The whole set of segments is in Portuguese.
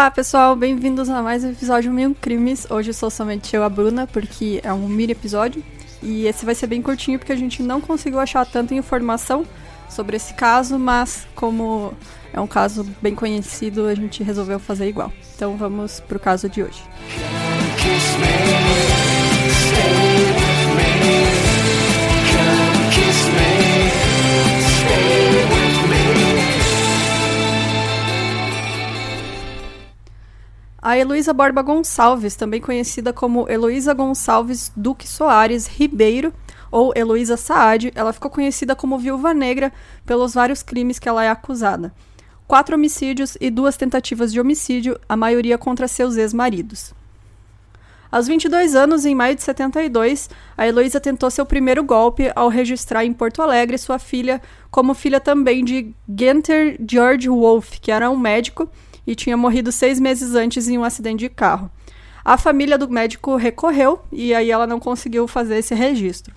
Olá pessoal, bem-vindos a mais um episódio Mil Crimes. Hoje sou somente eu, a Bruna, porque é um mini episódio. E esse vai ser bem curtinho porque a gente não conseguiu achar tanta informação sobre esse caso, mas como é um caso bem conhecido, a gente resolveu fazer igual. Então vamos pro caso de hoje. A Heloísa Borba Gonçalves, também conhecida como Heloísa Gonçalves Duque Soares Ribeiro, ou Heloísa Saad, ela ficou conhecida como Viúva Negra pelos vários crimes que ela é acusada. Quatro homicídios e duas tentativas de homicídio, a maioria contra seus ex-maridos. Aos 22 anos, em maio de 72, a Heloísa tentou seu primeiro golpe ao registrar em Porto Alegre sua filha como filha também de Genter George Wolff, que era um médico e tinha morrido seis meses antes em um acidente de carro. A família do médico recorreu e aí ela não conseguiu fazer esse registro.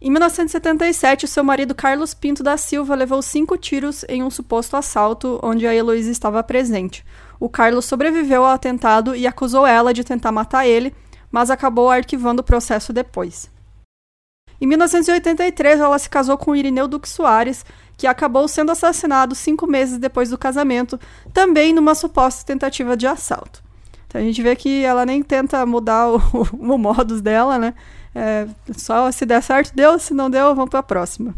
Em 1977, seu marido Carlos Pinto da Silva levou cinco tiros em um suposto assalto onde a Heloísa estava presente. O Carlos sobreviveu ao atentado e acusou ela de tentar matar ele, mas acabou arquivando o processo depois. Em 1983, ela se casou com Irineu Duque Soares, que acabou sendo assassinado cinco meses depois do casamento, também numa suposta tentativa de assalto. Então a gente vê que ela nem tenta mudar o, o modus dela, né? É, só se der certo, deu, se não deu, vamos para a próxima.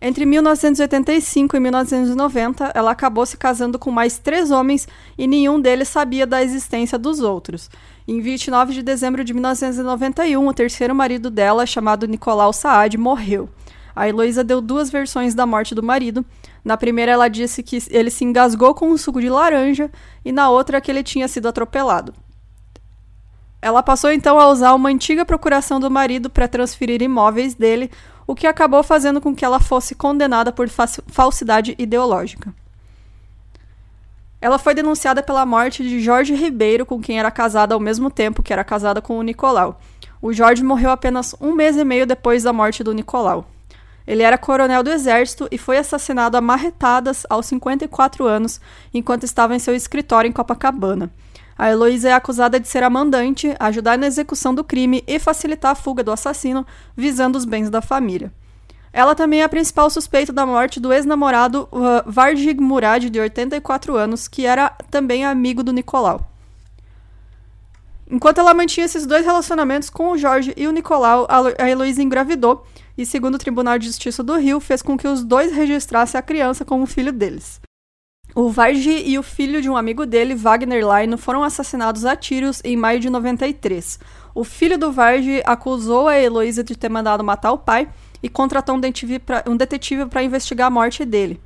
Entre 1985 e 1990, ela acabou se casando com mais três homens e nenhum deles sabia da existência dos outros. Em 29 de dezembro de 1991, o terceiro marido dela, chamado Nicolau Saad, morreu. A Heloísa deu duas versões da morte do marido. Na primeira, ela disse que ele se engasgou com um suco de laranja, e na outra, que ele tinha sido atropelado. Ela passou então a usar uma antiga procuração do marido para transferir imóveis dele, o que acabou fazendo com que ela fosse condenada por falsidade ideológica. Ela foi denunciada pela morte de Jorge Ribeiro, com quem era casada ao mesmo tempo que era casada com o Nicolau. O Jorge morreu apenas um mês e meio depois da morte do Nicolau. Ele era coronel do exército e foi assassinado a marretadas aos 54 anos, enquanto estava em seu escritório em Copacabana. A Heloísa é acusada de ser a mandante, ajudar na execução do crime e facilitar a fuga do assassino, visando os bens da família. Ela também é a principal suspeita da morte do ex-namorado uh, Varjig Murad, de 84 anos, que era também amigo do Nicolau. Enquanto ela mantinha esses dois relacionamentos com o Jorge e o Nicolau, a Heloísa engravidou e, segundo o Tribunal de Justiça do Rio, fez com que os dois registrassem a criança como filho deles. O Vargi e o filho de um amigo dele, Wagner Laino, foram assassinados a tiros em maio de 93. O filho do Vargi acusou a Heloísa de ter mandado matar o pai e contratou um detetive para investigar a morte dele.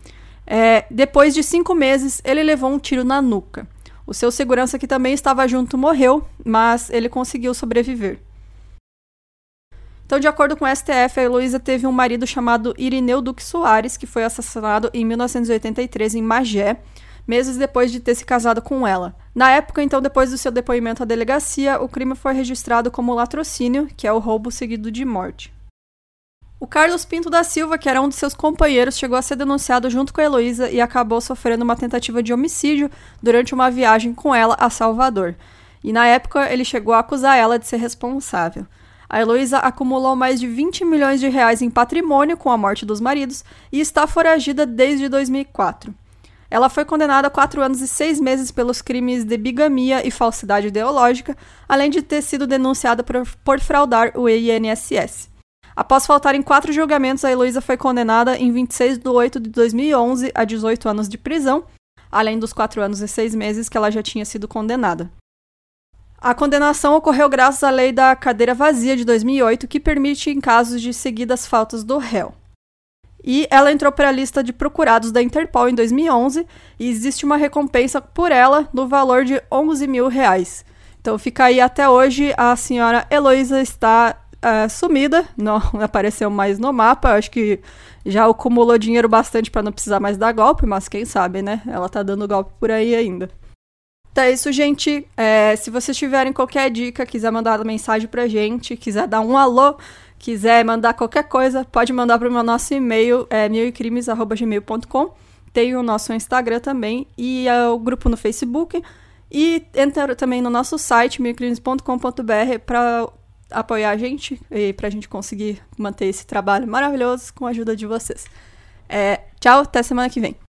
É, depois de cinco meses, ele levou um tiro na nuca. O seu segurança, que também estava junto, morreu, mas ele conseguiu sobreviver. Então, de acordo com o STF, a Heloísa teve um marido chamado Irineu Duque Soares, que foi assassinado em 1983 em Magé, meses depois de ter se casado com ela. Na época, então, depois do seu depoimento à delegacia, o crime foi registrado como latrocínio, que é o roubo seguido de morte. O Carlos Pinto da Silva, que era um de seus companheiros, chegou a ser denunciado junto com a Heloísa e acabou sofrendo uma tentativa de homicídio durante uma viagem com ela a Salvador. E na época ele chegou a acusar ela de ser responsável. A Heloísa acumulou mais de 20 milhões de reais em patrimônio com a morte dos maridos e está foragida desde 2004. Ela foi condenada a quatro anos e seis meses pelos crimes de bigamia e falsidade ideológica, além de ter sido denunciada por, por fraudar o INSS. Após faltarem quatro julgamentos, a Heloísa foi condenada em 26 de 8 de 2011 a 18 anos de prisão, além dos quatro anos e seis meses que ela já tinha sido condenada. A condenação ocorreu graças à lei da cadeira vazia de 2008, que permite em casos de seguidas faltas do réu. E ela entrou para a lista de procurados da Interpol em 2011 e existe uma recompensa por ela no valor de 11 mil reais. Então fica aí até hoje, a senhora Heloísa está uh, sumida, não apareceu mais no mapa, acho que já acumulou dinheiro bastante para não precisar mais dar golpe, mas quem sabe, né? Ela tá dando golpe por aí ainda. Então é isso, gente. É, se vocês tiverem qualquer dica, quiser mandar mensagem pra gente, quiser dar um alô, quiser mandar qualquer coisa, pode mandar para o nosso e-mail, é milcrimes.gmail.com. tem o nosso Instagram também e é o grupo no Facebook. E entra também no nosso site, milcrimes.com.br, para apoiar a gente e para a gente conseguir manter esse trabalho maravilhoso com a ajuda de vocês. É, tchau, até semana que vem.